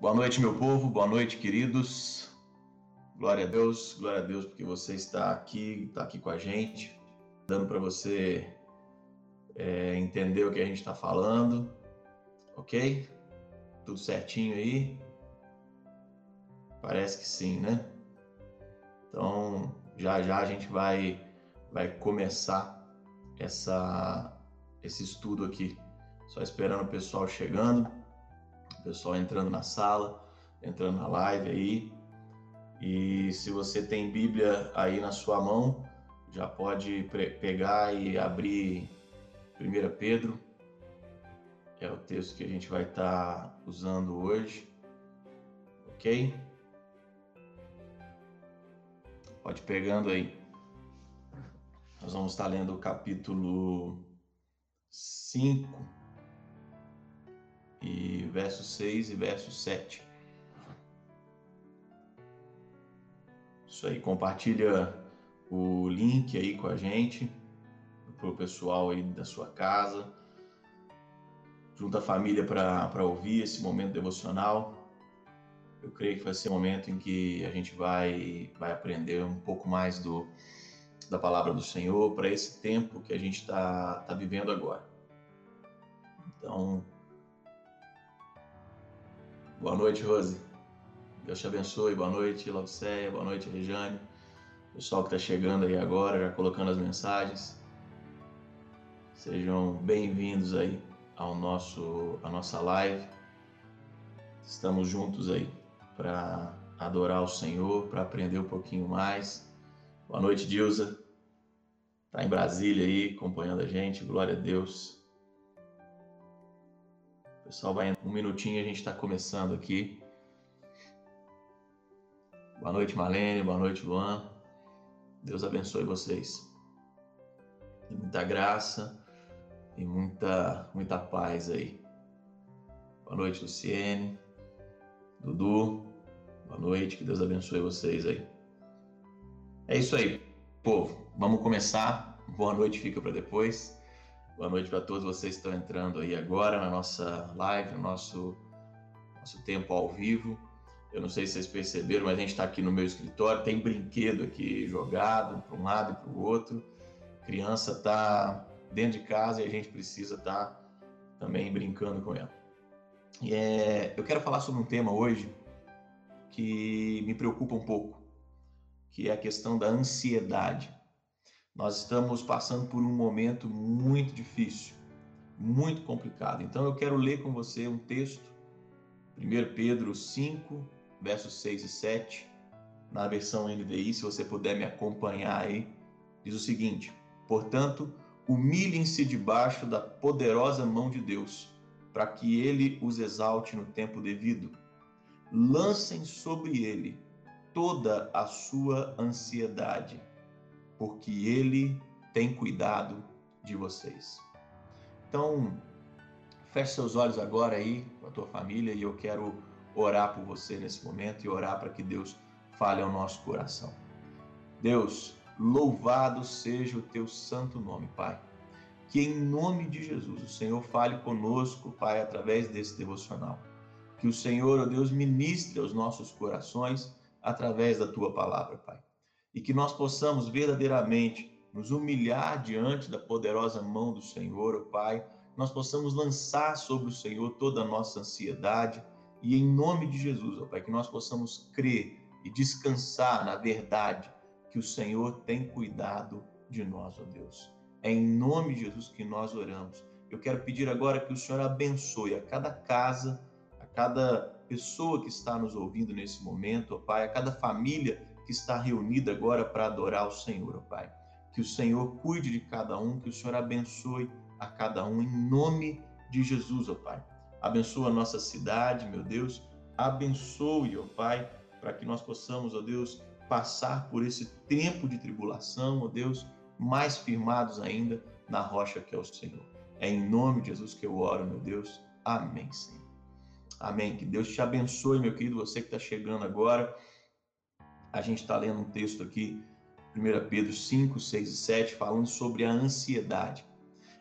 Boa noite, meu povo, boa noite, queridos. Glória a Deus, glória a Deus, porque você está aqui, está aqui com a gente, dando para você é, entender o que a gente está falando, ok? Tudo certinho aí? Parece que sim, né? Então, já já a gente vai, vai começar essa, esse estudo aqui. Só esperando o pessoal chegando, pessoal entrando na sala, entrando na live aí. E se você tem Bíblia aí na sua mão, já pode pegar e abrir 1 Pedro. É o texto que a gente vai estar tá usando hoje. Ok? Pode pegando aí. Nós vamos estar lendo o capítulo 5 e verso 6 e verso 7. Isso aí, compartilha o link aí com a gente, para o pessoal aí da sua casa. Junta a família para ouvir esse momento devocional. Eu creio que vai ser um momento em que a gente vai, vai aprender um pouco mais do, da palavra do Senhor para esse tempo que a gente está tá vivendo agora. Então, boa noite, Rose. Deus te abençoe. Boa noite, Laudiceia. Boa noite, Rejane. Pessoal que está chegando aí agora, já colocando as mensagens. Sejam bem-vindos aí ao nosso a nossa live. Estamos juntos aí para adorar o Senhor, para aprender um pouquinho mais. Boa noite, Dilza. Tá em Brasília aí, acompanhando a gente. Glória a Deus. Pessoal, vai um minutinho a gente está começando aqui. Boa noite, Marlene. Boa noite, Luan. Deus abençoe vocês. E muita graça e muita, muita paz aí. Boa noite, Luciene. Dudu. Boa noite. Que Deus abençoe vocês aí. É isso aí, povo. Vamos começar. Boa noite, fica para depois. Boa noite para todos vocês que estão entrando aí agora na nossa live, no nosso, nosso tempo ao vivo. Eu não sei se vocês perceberam, mas a gente está aqui no meu escritório, tem brinquedo aqui jogado para um lado e para o outro. A criança está dentro de casa e a gente precisa estar tá também brincando com ela. E é, eu quero falar sobre um tema hoje que me preocupa um pouco, que é a questão da ansiedade. Nós estamos passando por um momento muito difícil, muito complicado. Então eu quero ler com você um texto, 1 Pedro 5, versos 6 e 7, na versão NVI, se você puder me acompanhar aí, diz o seguinte: Portanto, humilhem-se debaixo da poderosa mão de Deus, para que ele os exalte no tempo devido. Lancem sobre ele toda a sua ansiedade, porque ele tem cuidado de vocês. Então, feche seus olhos agora aí com a tua família e eu quero orar por você nesse momento e orar para que Deus fale ao nosso coração. Deus, louvado seja o teu santo nome, Pai. Que em nome de Jesus o Senhor fale conosco, Pai, através desse devocional. Que o Senhor, ó Deus, ministre aos nossos corações através da tua palavra, Pai. E que nós possamos verdadeiramente nos humilhar diante da poderosa mão do Senhor, ó Pai. Nós possamos lançar sobre o Senhor toda a nossa ansiedade, e em nome de Jesus, ó Pai, que nós possamos crer e descansar na verdade que o Senhor tem cuidado de nós, ó Deus. É em nome de Jesus que nós oramos. Eu quero pedir agora que o Senhor abençoe a cada casa, a cada pessoa que está nos ouvindo nesse momento, ó Pai, a cada família que está reunida agora para adorar o Senhor, ó Pai. Que o Senhor cuide de cada um, que o Senhor abençoe a cada um, em nome de Jesus, ó Pai abençoa a nossa cidade, meu Deus, abençoe, ó Pai, para que nós possamos, ó Deus, passar por esse tempo de tribulação, ó Deus, mais firmados ainda na rocha que é o Senhor. É em nome de Jesus que eu oro, meu Deus. Amém, Senhor. Amém. Que Deus te abençoe, meu querido, você que está chegando agora. A gente está lendo um texto aqui, 1 Pedro 5, 6 e 7, falando sobre a ansiedade.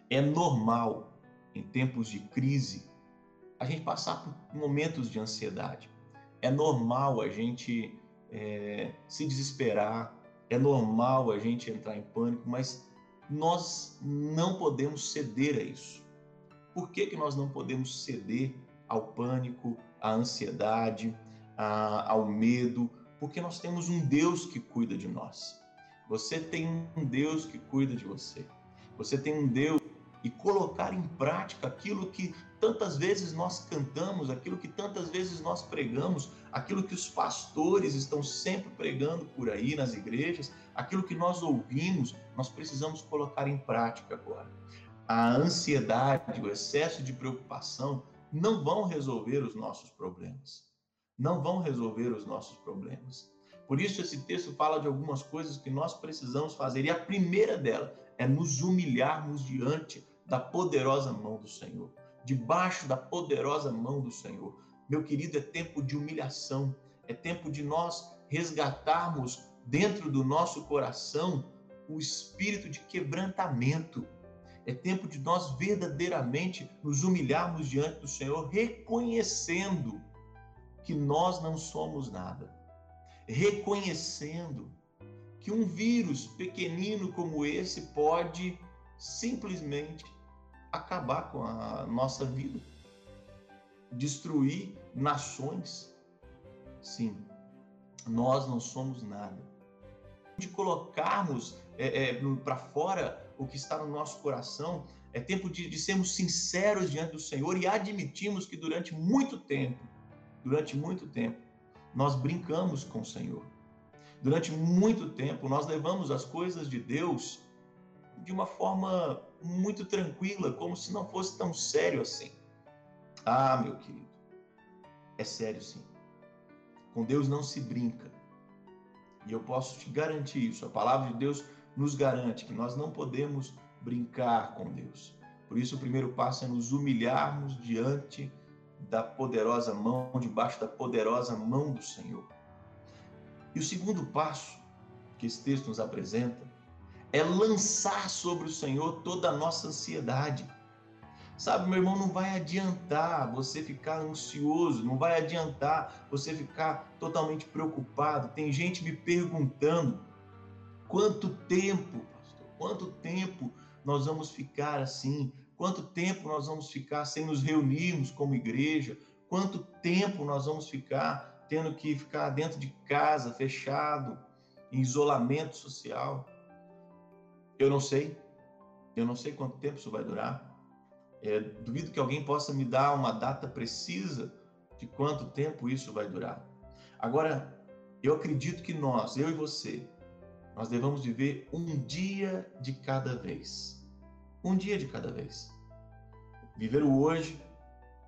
É normal, em tempos de crise, a gente passar por momentos de ansiedade. É normal a gente é, se desesperar, é normal a gente entrar em pânico, mas nós não podemos ceder a isso. Por que, que nós não podemos ceder ao pânico, à ansiedade, a, ao medo? Porque nós temos um Deus que cuida de nós. Você tem um Deus que cuida de você. Você tem um Deus e colocar em prática aquilo que tantas vezes nós cantamos, aquilo que tantas vezes nós pregamos, aquilo que os pastores estão sempre pregando por aí nas igrejas, aquilo que nós ouvimos, nós precisamos colocar em prática agora. A ansiedade, o excesso de preocupação não vão resolver os nossos problemas. Não vão resolver os nossos problemas. Por isso, esse texto fala de algumas coisas que nós precisamos fazer. E a primeira dela é nos humilharmos diante da poderosa mão do Senhor. Debaixo da poderosa mão do Senhor. Meu querido, é tempo de humilhação. É tempo de nós resgatarmos dentro do nosso coração o espírito de quebrantamento. É tempo de nós verdadeiramente nos humilharmos diante do Senhor, reconhecendo que nós não somos nada reconhecendo que um vírus pequenino como esse pode simplesmente acabar com a nossa vida, destruir nações. Sim, nós não somos nada. De colocarmos é, é, para fora o que está no nosso coração, é tempo de, de sermos sinceros diante do Senhor e admitirmos que durante muito tempo, durante muito tempo, nós brincamos com o Senhor. Durante muito tempo, nós levamos as coisas de Deus de uma forma muito tranquila, como se não fosse tão sério assim. Ah, meu querido, é sério sim. Com Deus não se brinca. E eu posso te garantir isso. A palavra de Deus nos garante que nós não podemos brincar com Deus. Por isso, o primeiro passo é nos humilharmos diante de da poderosa mão, debaixo da poderosa mão do Senhor. E o segundo passo que esse texto nos apresenta é lançar sobre o Senhor toda a nossa ansiedade. Sabe, meu irmão, não vai adiantar você ficar ansioso, não vai adiantar você ficar totalmente preocupado. Tem gente me perguntando quanto tempo, pastor, quanto tempo nós vamos ficar assim, Quanto tempo nós vamos ficar sem nos reunirmos como igreja? Quanto tempo nós vamos ficar tendo que ficar dentro de casa, fechado, em isolamento social? Eu não sei. Eu não sei quanto tempo isso vai durar. É, duvido que alguém possa me dar uma data precisa de quanto tempo isso vai durar. Agora, eu acredito que nós, eu e você, nós devemos viver um dia de cada vez um dia de cada vez. Viver o hoje,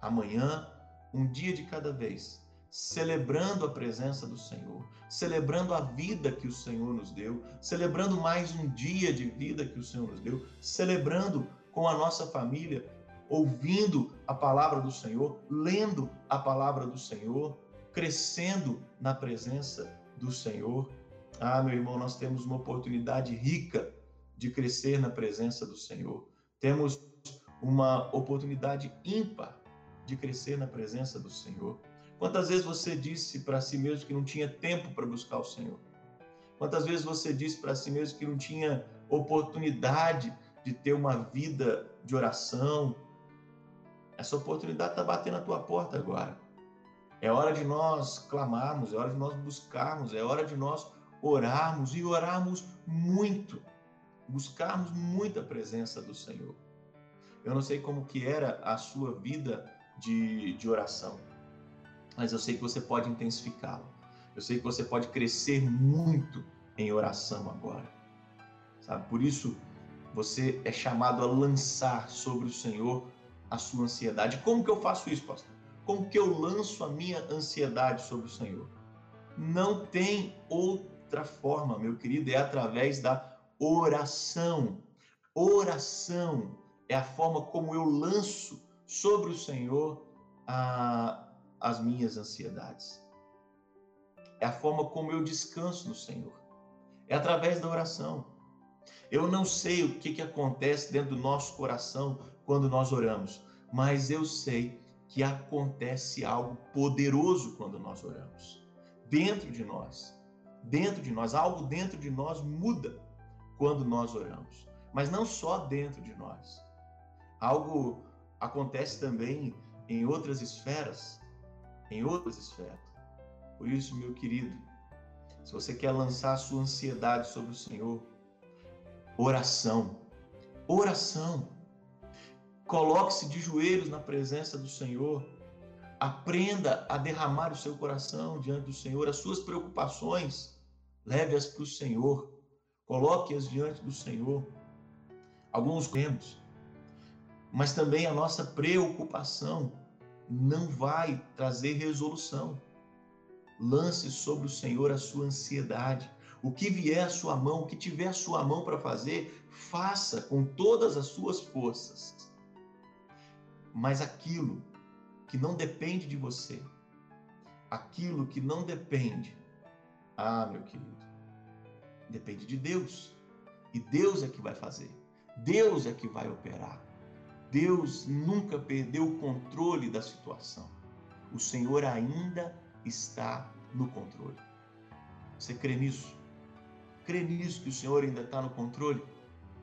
amanhã, um dia de cada vez, celebrando a presença do Senhor, celebrando a vida que o Senhor nos deu, celebrando mais um dia de vida que o Senhor nos deu, celebrando com a nossa família, ouvindo a palavra do Senhor, lendo a palavra do Senhor, crescendo na presença do Senhor. Ah, meu irmão, nós temos uma oportunidade rica de crescer na presença do Senhor. Temos uma oportunidade ímpar de crescer na presença do Senhor. Quantas vezes você disse para si mesmo que não tinha tempo para buscar o Senhor? Quantas vezes você disse para si mesmo que não tinha oportunidade de ter uma vida de oração? Essa oportunidade está batendo na tua porta agora. É hora de nós clamarmos, é hora de nós buscarmos, é hora de nós orarmos e orarmos muito buscarmos muita presença do Senhor. Eu não sei como que era a sua vida de, de oração, mas eu sei que você pode intensificá-la. Eu sei que você pode crescer muito em oração agora. Sabe? Por isso, você é chamado a lançar sobre o Senhor a sua ansiedade. Como que eu faço isso, pastor? Como que eu lanço a minha ansiedade sobre o Senhor? Não tem outra forma, meu querido, é através da oração. Oração é a forma como eu lanço sobre o Senhor a, as minhas ansiedades. É a forma como eu descanso no Senhor. É através da oração. Eu não sei o que, que acontece dentro do nosso coração quando nós oramos, mas eu sei que acontece algo poderoso quando nós oramos. Dentro de nós, dentro de nós, algo dentro de nós muda quando nós oramos. Mas não só dentro de nós. Algo acontece também em outras esferas, em outras esferas. Por isso, meu querido, se você quer lançar a sua ansiedade sobre o Senhor, oração. Oração. Coloque-se de joelhos na presença do Senhor. Aprenda a derramar o seu coração diante do Senhor, as suas preocupações, leve-as para o Senhor. Coloque-as diante do Senhor. Alguns temos, mas também a nossa preocupação não vai trazer resolução. Lance sobre o Senhor a sua ansiedade. O que vier à sua mão, o que tiver à sua mão para fazer, faça com todas as suas forças. Mas aquilo que não depende de você, aquilo que não depende, ah, meu querido, depende de Deus. E Deus é que vai fazer. Deus é que vai operar. Deus nunca perdeu o controle da situação. O Senhor ainda está no controle. Você crê nisso? Crê nisso que o Senhor ainda está no controle?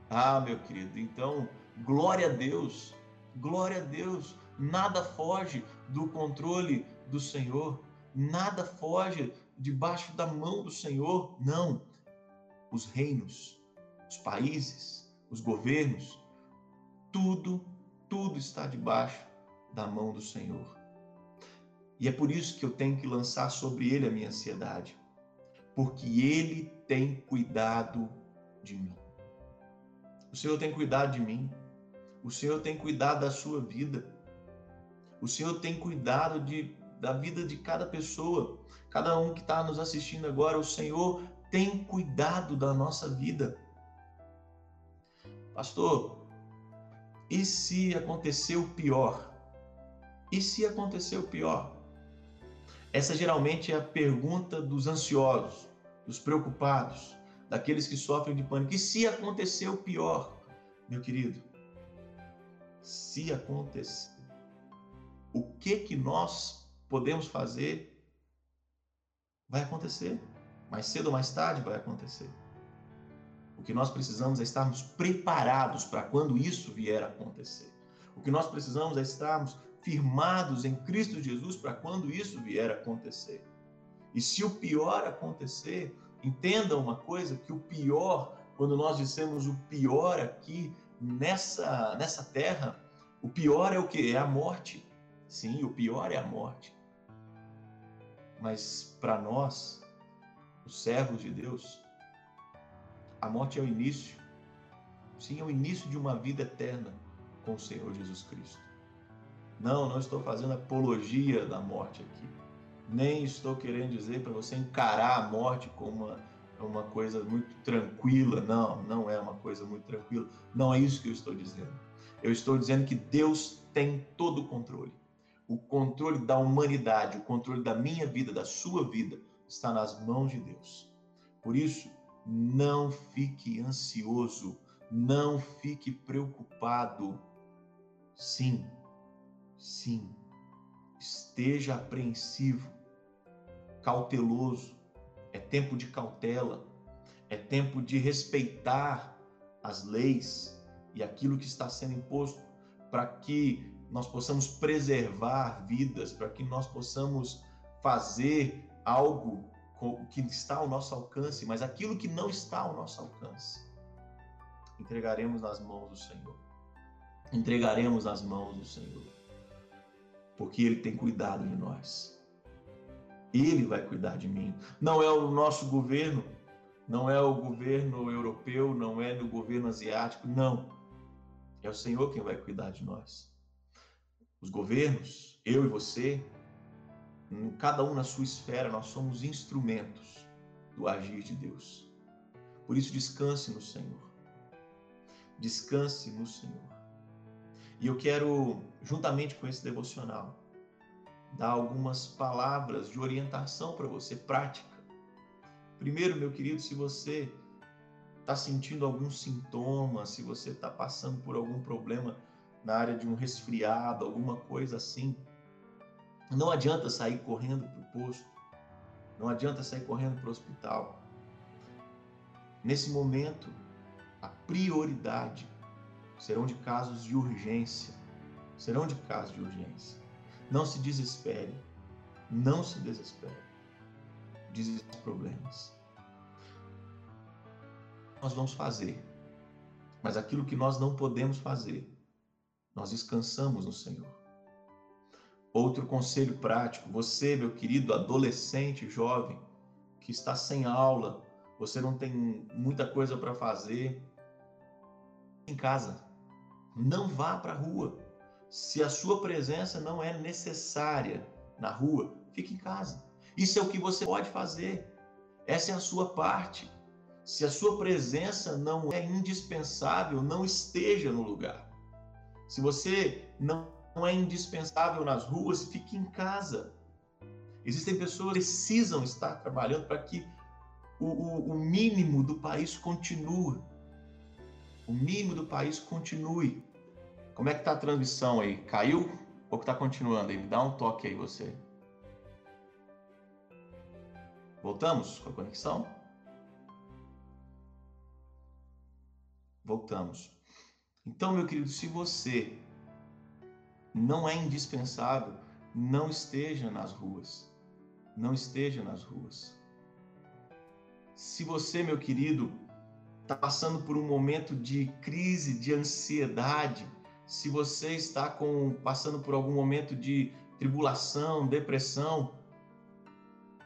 Ah, meu querido, então, glória a Deus, glória a Deus. Nada foge do controle do Senhor, nada foge debaixo da mão do Senhor. Não. Os reinos, os países, os governos, tudo, tudo está debaixo da mão do Senhor. E é por isso que eu tenho que lançar sobre ele a minha ansiedade, porque ele tem cuidado de mim. O Senhor tem cuidado de mim. O Senhor tem cuidado da sua vida. O Senhor tem cuidado de, da vida de cada pessoa, cada um que está nos assistindo agora. O Senhor tem cuidado da nossa vida. Pastor, e se acontecer o pior? E se acontecer o pior? Essa geralmente é a pergunta dos ansiosos, dos preocupados, daqueles que sofrem de pânico. E se acontecer o pior, meu querido? Se acontecer, o que que nós podemos fazer? Vai acontecer. Mais cedo ou mais tarde vai acontecer. O que nós precisamos é estarmos preparados para quando isso vier a acontecer. O que nós precisamos é estarmos firmados em Cristo Jesus para quando isso vier a acontecer. E se o pior acontecer, entenda uma coisa, que o pior, quando nós dissemos o pior aqui nessa nessa terra, o pior é o que? É a morte. Sim, o pior é a morte. Mas para nós, os servos de Deus, a morte é o início. Sim, é o início de uma vida eterna com o Senhor Jesus Cristo. Não, não estou fazendo apologia da morte aqui. Nem estou querendo dizer para você encarar a morte como uma, uma coisa muito tranquila. Não, não é uma coisa muito tranquila. Não é isso que eu estou dizendo. Eu estou dizendo que Deus tem todo o controle. O controle da humanidade, o controle da minha vida, da sua vida, está nas mãos de Deus. Por isso, não fique ansioso, não fique preocupado. Sim, Sim, esteja apreensivo, cauteloso. É tempo de cautela, é tempo de respeitar as leis e aquilo que está sendo imposto para que nós possamos preservar vidas, para que nós possamos fazer algo que está ao nosso alcance, mas aquilo que não está ao nosso alcance, entregaremos nas mãos do Senhor. Entregaremos nas mãos do Senhor porque Ele tem cuidado de nós. Ele vai cuidar de mim. Não é o nosso governo, não é o governo europeu, não é o governo asiático, não. É o Senhor quem vai cuidar de nós. Os governos, eu e você, cada um na sua esfera, nós somos instrumentos do agir de Deus. Por isso, descanse no Senhor. Descanse no Senhor. E eu quero, juntamente com esse devocional, dar algumas palavras de orientação para você, prática. Primeiro, meu querido, se você está sentindo algum sintoma, se você está passando por algum problema na área de um resfriado, alguma coisa assim, Não adianta sair correndo para o posto, não adianta sair correndo para o hospital. Nesse momento, a prioridade serão de casos de urgência. Serão de casos de urgência. Não se desespere. Não se desespere. Dizem os problemas. Nós vamos fazer. Mas aquilo que nós não podemos fazer, nós descansamos no Senhor. Outro conselho prático: você, meu querido adolescente, jovem, que está sem aula, você não tem muita coisa para fazer, em casa. Não vá para a rua. Se a sua presença não é necessária na rua, fique em casa. Isso é o que você pode fazer. Essa é a sua parte. Se a sua presença não é indispensável, não esteja no lugar. Se você não é indispensável nas ruas, fique em casa. Existem pessoas que precisam estar trabalhando para que o, o, o mínimo do país continue. O mínimo do país continue. Como é que está a transmissão aí? Caiu ou está continuando aí? Me dá um toque aí você. Voltamos com a conexão? Voltamos. Então, meu querido, se você não é indispensável, não esteja nas ruas. Não esteja nas ruas. Se você, meu querido, está passando por um momento de crise, de ansiedade, se você está com, passando por algum momento de tribulação, depressão,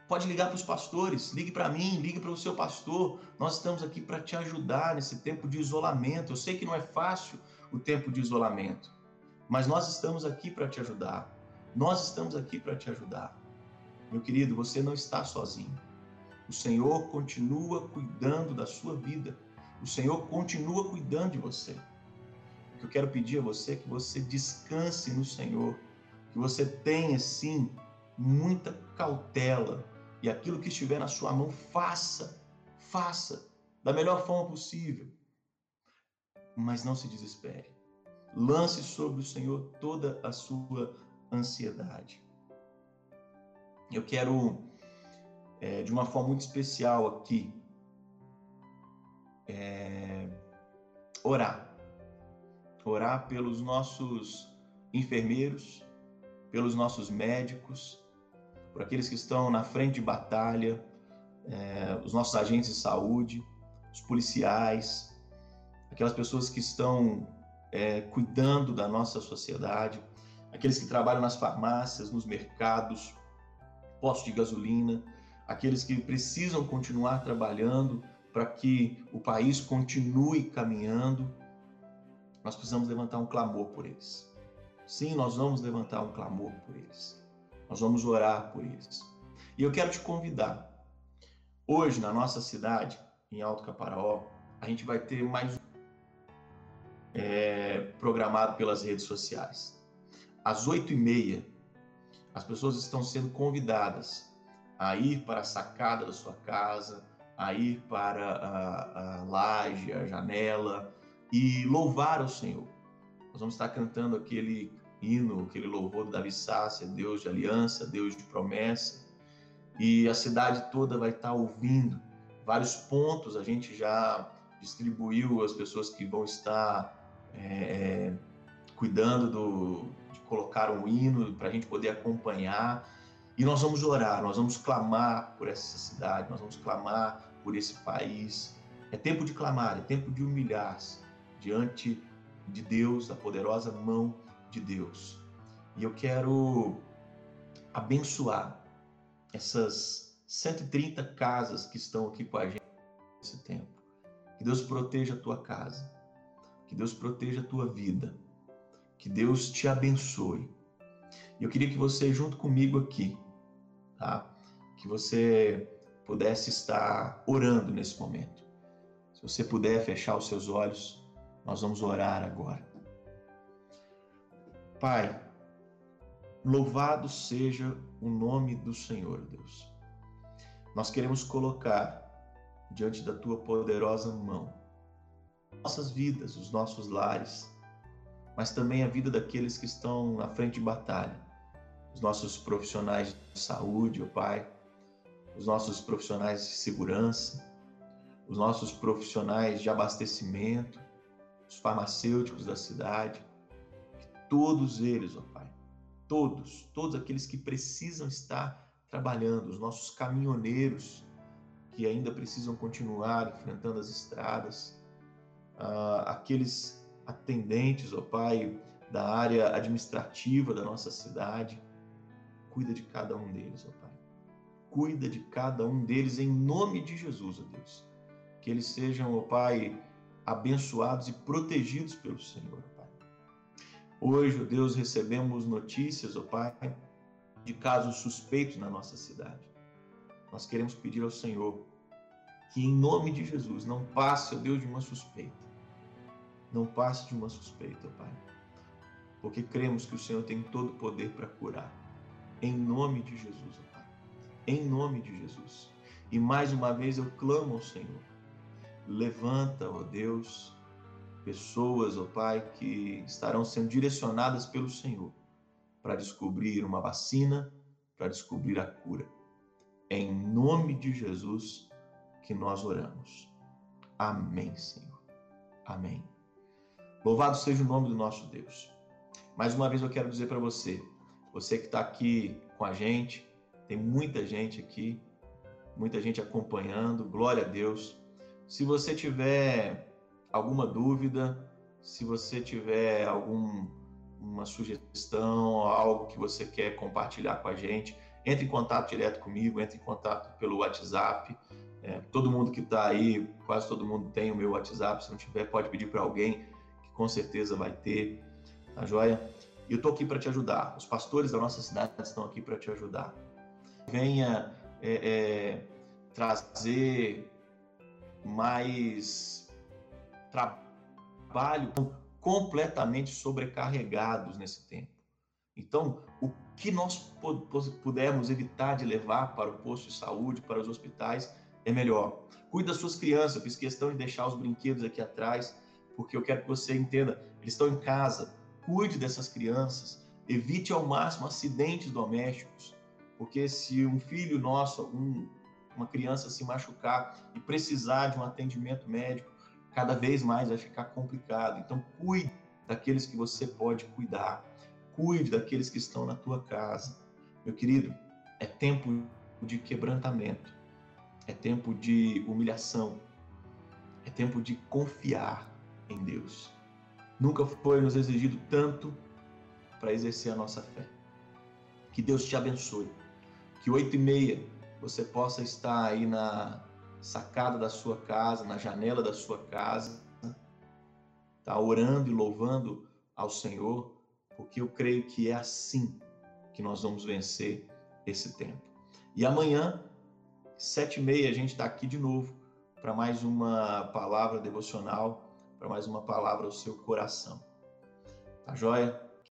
pode ligar para os pastores, ligue para mim, ligue para o seu pastor. Nós estamos aqui para te ajudar nesse tempo de isolamento. Eu sei que não é fácil o tempo de isolamento, mas nós estamos aqui para te ajudar. Nós estamos aqui para te ajudar. Meu querido, você não está sozinho. O Senhor continua cuidando da sua vida. O Senhor continua cuidando de você que eu quero pedir a você é que você descanse no Senhor, que você tenha sim muita cautela e aquilo que estiver na sua mão, faça, faça da melhor forma possível. Mas não se desespere. Lance sobre o Senhor toda a sua ansiedade. Eu quero, é, de uma forma muito especial aqui, é, orar orar pelos nossos enfermeiros, pelos nossos médicos, por aqueles que estão na frente de batalha, é, os nossos agentes de saúde, os policiais, aquelas pessoas que estão é, cuidando da nossa sociedade, aqueles que trabalham nas farmácias, nos mercados, postos de gasolina, aqueles que precisam continuar trabalhando para que o país continue caminhando nós precisamos levantar um clamor por eles. Sim, nós vamos levantar um clamor por eles. Nós vamos orar por eles. E eu quero te convidar. Hoje, na nossa cidade, em Alto Caparaó, a gente vai ter mais é, programado pelas redes sociais. Às oito e meia, as pessoas estão sendo convidadas a ir para a sacada da sua casa, a ir para a, a laje, a janela, e louvar ao Senhor. Nós vamos estar cantando aquele hino, aquele louvor do Davi Deus de aliança, Deus de promessa, e a cidade toda vai estar ouvindo. Vários pontos a gente já distribuiu as pessoas que vão estar é, é cuidando do, de colocar um hino para a gente poder acompanhar. E nós vamos orar, nós vamos clamar por essa cidade, nós vamos clamar por esse país. É tempo de clamar, é tempo de humilhar-se diante de Deus, da poderosa mão de Deus. E eu quero abençoar essas 130 casas que estão aqui com a gente nesse tempo. Que Deus proteja a tua casa. Que Deus proteja a tua vida. Que Deus te abençoe. E eu queria que você, junto comigo aqui, tá? Que você pudesse estar orando nesse momento. Se você puder fechar os seus olhos, nós vamos orar agora. Pai, louvado seja o nome do Senhor, Deus. Nós queremos colocar diante da tua poderosa mão nossas vidas, os nossos lares, mas também a vida daqueles que estão na frente de batalha, os nossos profissionais de saúde, ó Pai, os nossos profissionais de segurança, os nossos profissionais de abastecimento, os farmacêuticos da cidade, todos eles, ó Pai, todos, todos aqueles que precisam estar trabalhando, os nossos caminhoneiros que ainda precisam continuar enfrentando as estradas, uh, aqueles atendentes, ó Pai, da área administrativa da nossa cidade, cuida de cada um deles, ó Pai. Cuida de cada um deles em nome de Jesus, ó Deus. Que eles sejam, ó Pai, abençoados e protegidos pelo Senhor, Pai. Hoje, ó Deus, recebemos notícias, ó Pai, de casos suspeitos na nossa cidade. Nós queremos pedir ao Senhor que, em nome de Jesus, não passe, ó Deus, de uma suspeita. Não passe de uma suspeita, Pai. Porque cremos que o Senhor tem todo o poder para curar. Em nome de Jesus, Pai. Em nome de Jesus. E mais uma vez eu clamo ao Senhor Levanta, ó Deus, pessoas, ó Pai, que estarão sendo direcionadas pelo Senhor para descobrir uma vacina, para descobrir a cura. Em nome de Jesus que nós oramos. Amém, Senhor. Amém. Louvado seja o nome do nosso Deus. Mais uma vez eu quero dizer para você, você que está aqui com a gente, tem muita gente aqui, muita gente acompanhando, glória a Deus. Se você tiver alguma dúvida, se você tiver alguma sugestão, algo que você quer compartilhar com a gente, entre em contato direto comigo, entre em contato pelo WhatsApp. É, todo mundo que está aí, quase todo mundo tem o meu WhatsApp. Se não tiver, pode pedir para alguém, que com certeza vai ter. Tá joia? E eu estou aqui para te ajudar. Os pastores da nossa cidade estão aqui para te ajudar. Venha é, é, trazer mais trabalho, completamente sobrecarregados nesse tempo. Então, o que nós pudermos evitar de levar para o posto de saúde, para os hospitais, é melhor. Cuide das suas crianças, fiz questão de deixar os brinquedos aqui atrás, porque eu quero que você entenda, eles estão em casa, cuide dessas crianças, evite ao máximo acidentes domésticos, porque se um filho nosso, um uma criança se machucar e precisar de um atendimento médico, cada vez mais vai ficar complicado. Então, cuide daqueles que você pode cuidar. Cuide daqueles que estão na tua casa. Meu querido, é tempo de quebrantamento. É tempo de humilhação. É tempo de confiar em Deus. Nunca foi nos exigido tanto para exercer a nossa fé. Que Deus te abençoe. Que oito e meia você possa estar aí na sacada da sua casa, na janela da sua casa, tá orando e louvando ao Senhor, porque eu creio que é assim que nós vamos vencer esse tempo. E amanhã, sete e meia, a gente está aqui de novo para mais uma palavra devocional, para mais uma palavra ao seu coração. Tá joia?